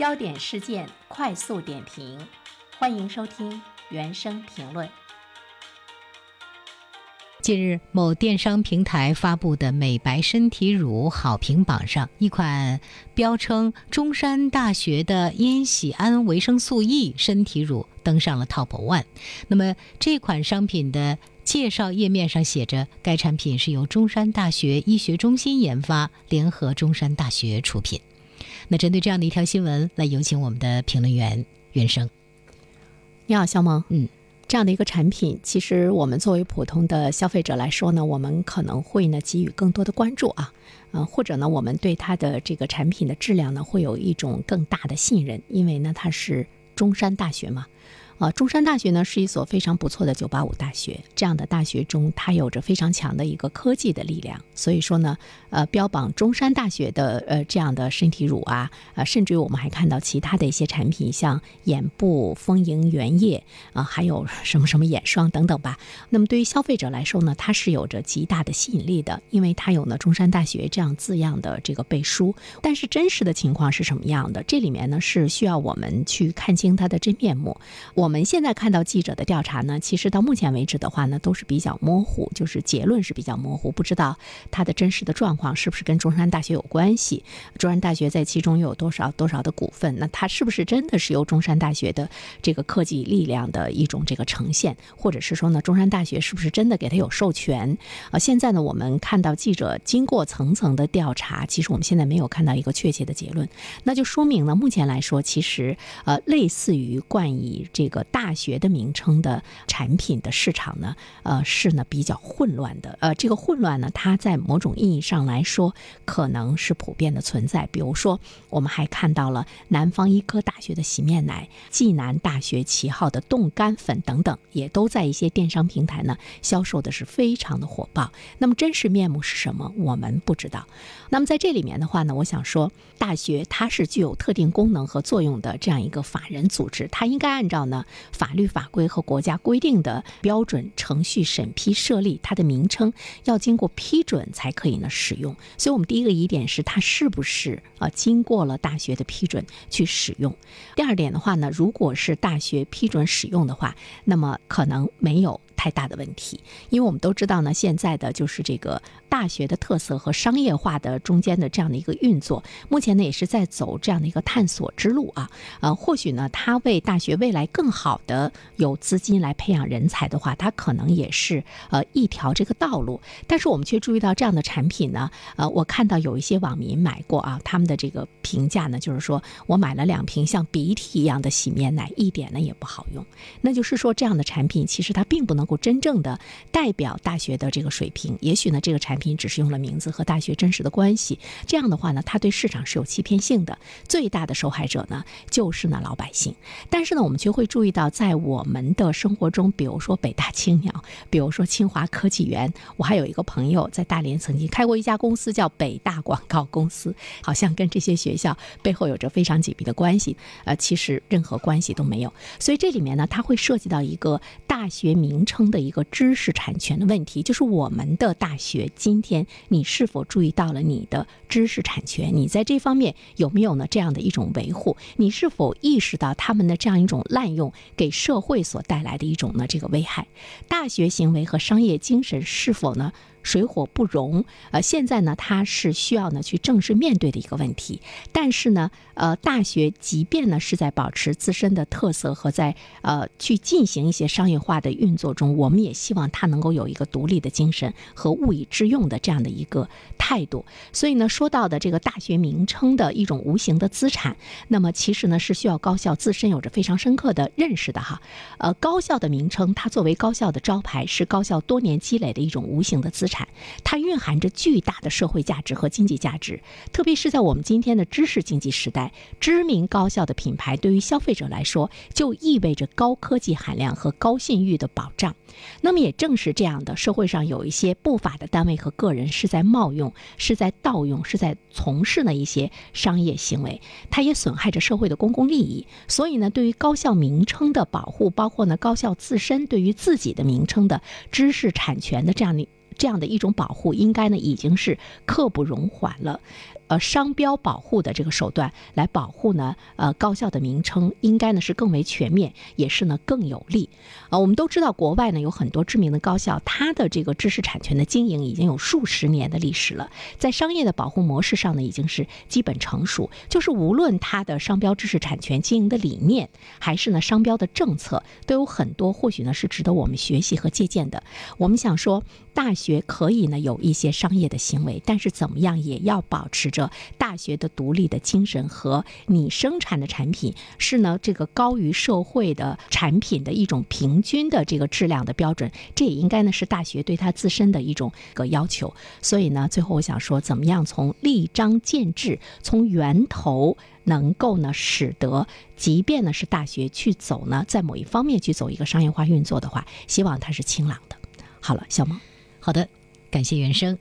焦点事件快速点评，欢迎收听原声评论。近日，某电商平台发布的美白身体乳好评榜上，一款标称中山大学的烟酰胺维生素 E 身体乳登上了 Top One。那么，这款商品的介绍页面上写着，该产品是由中山大学医学中心研发，联合中山大学出品。那针对这样的一条新闻，来有请我们的评论员袁生。你好，肖萌。嗯。这样的一个产品，其实我们作为普通的消费者来说呢，我们可能会呢给予更多的关注啊，嗯，或者呢，我们对它的这个产品的质量呢，会有一种更大的信任，因为呢，它是中山大学嘛。啊，中山大学呢是一所非常不错的985大学。这样的大学中，它有着非常强的一个科技的力量。所以说呢，呃，标榜中山大学的呃这样的身体乳啊，啊，甚至于我们还看到其他的一些产品，像眼部丰盈原液啊，还有什么什么眼霜等等吧。那么对于消费者来说呢，它是有着极大的吸引力的，因为它有呢中山大学这样字样的这个背书。但是真实的情况是什么样的？这里面呢是需要我们去看清它的真面目。我。我们现在看到记者的调查呢，其实到目前为止的话呢，都是比较模糊，就是结论是比较模糊，不知道它的真实的状况是不是跟中山大学有关系，中山大学在其中又有多少多少的股份，那它是不是真的是由中山大学的这个科技力量的一种这个呈现，或者是说呢，中山大学是不是真的给他有授权？啊，现在呢，我们看到记者经过层层的调查，其实我们现在没有看到一个确切的结论，那就说明呢，目前来说，其实呃，类似于冠以这个。大学的名称的产品的市场呢，呃，是呢比较混乱的。呃，这个混乱呢，它在某种意义上来说，可能是普遍的存在。比如说，我们还看到了南方医科大学的洗面奶、暨南大学旗号的冻干粉等等，也都在一些电商平台呢销售的是非常的火爆。那么真实面目是什么？我们不知道。那么在这里面的话呢，我想说，大学它是具有特定功能和作用的这样一个法人组织，它应该按照呢法律法规和国家规定的标准程序审批设立，它的名称要经过批准才可以呢使用。所以，我们第一个疑点是它是不是啊经过了大学的批准去使用。第二点的话呢，如果是大学批准使用的话，那么可能没有。太大的问题，因为我们都知道呢，现在的就是这个大学的特色和商业化的中间的这样的一个运作，目前呢也是在走这样的一个探索之路啊。呃，或许呢，它为大学未来更好的有资金来培养人才的话，它可能也是呃一条这个道路。但是我们却注意到这样的产品呢，呃，我看到有一些网民买过啊，他们的这个评价呢，就是说我买了两瓶像鼻涕一样的洗面奶，一点呢也不好用。那就是说，这样的产品其实它并不能。不真正的代表大学的这个水平，也许呢，这个产品只是用了名字和大学真实的关系。这样的话呢，它对市场是有欺骗性的。最大的受害者呢，就是呢老百姓。但是呢，我们却会注意到，在我们的生活中，比如说北大青鸟，比如说清华科技园，我还有一个朋友在大连曾经开过一家公司，叫北大广告公司，好像跟这些学校背后有着非常紧密的关系。呃，其实任何关系都没有。所以这里面呢，它会涉及到一个大学名称。的一个知识产权的问题，就是我们的大学今天，你是否注意到了你的知识产权？你在这方面有没有呢这样的一种维护？你是否意识到他们的这样一种滥用给社会所带来的一种呢这个危害？大学行为和商业精神是否呢？水火不容，呃，现在呢，它是需要呢去正式面对的一个问题。但是呢，呃，大学即便呢是在保持自身的特色和在呃去进行一些商业化的运作中，我们也希望它能够有一个独立的精神和物以致用的这样的一个态度。所以呢，说到的这个大学名称的一种无形的资产，那么其实呢是需要高校自身有着非常深刻的认识的哈。呃，高校的名称，它作为高校的招牌，是高校多年积累的一种无形的资。产它蕴含着巨大的社会价值和经济价值，特别是在我们今天的知识经济时代，知名高校的品牌对于消费者来说，就意味着高科技含量和高信誉的保障。那么，也正是这样的，社会上有一些不法的单位和个人是在冒用、是在盗用、是在从事呢一些商业行为，它也损害着社会的公共利益。所以呢，对于高校名称的保护，包括呢高校自身对于自己的名称的知识产权的这样的。这样的一种保护，应该呢已经是刻不容缓了。呃，商标保护的这个手段来保护呢，呃，高校的名称应该呢是更为全面，也是呢更有利。啊，我们都知道国外呢有很多知名的高校，它的这个知识产权的经营已经有数十年的历史了，在商业的保护模式上呢已经是基本成熟。就是无论它的商标知识产权经营的理念，还是呢商标的政策，都有很多或许呢是值得我们学习和借鉴的。我们想说，大学可以呢有一些商业的行为，但是怎么样也要保持着大学的独立的精神和你生产的产品是呢，这个高于社会的产品的一种平均的这个质量的标准，这也应该呢是大学对它自身的一种个要求。所以呢，最后我想说，怎么样从立章建制，从源头能够呢，使得即便呢是大学去走呢，在某一方面去走一个商业化运作的话，希望它是清朗的。好了，小萌，好的，感谢原生。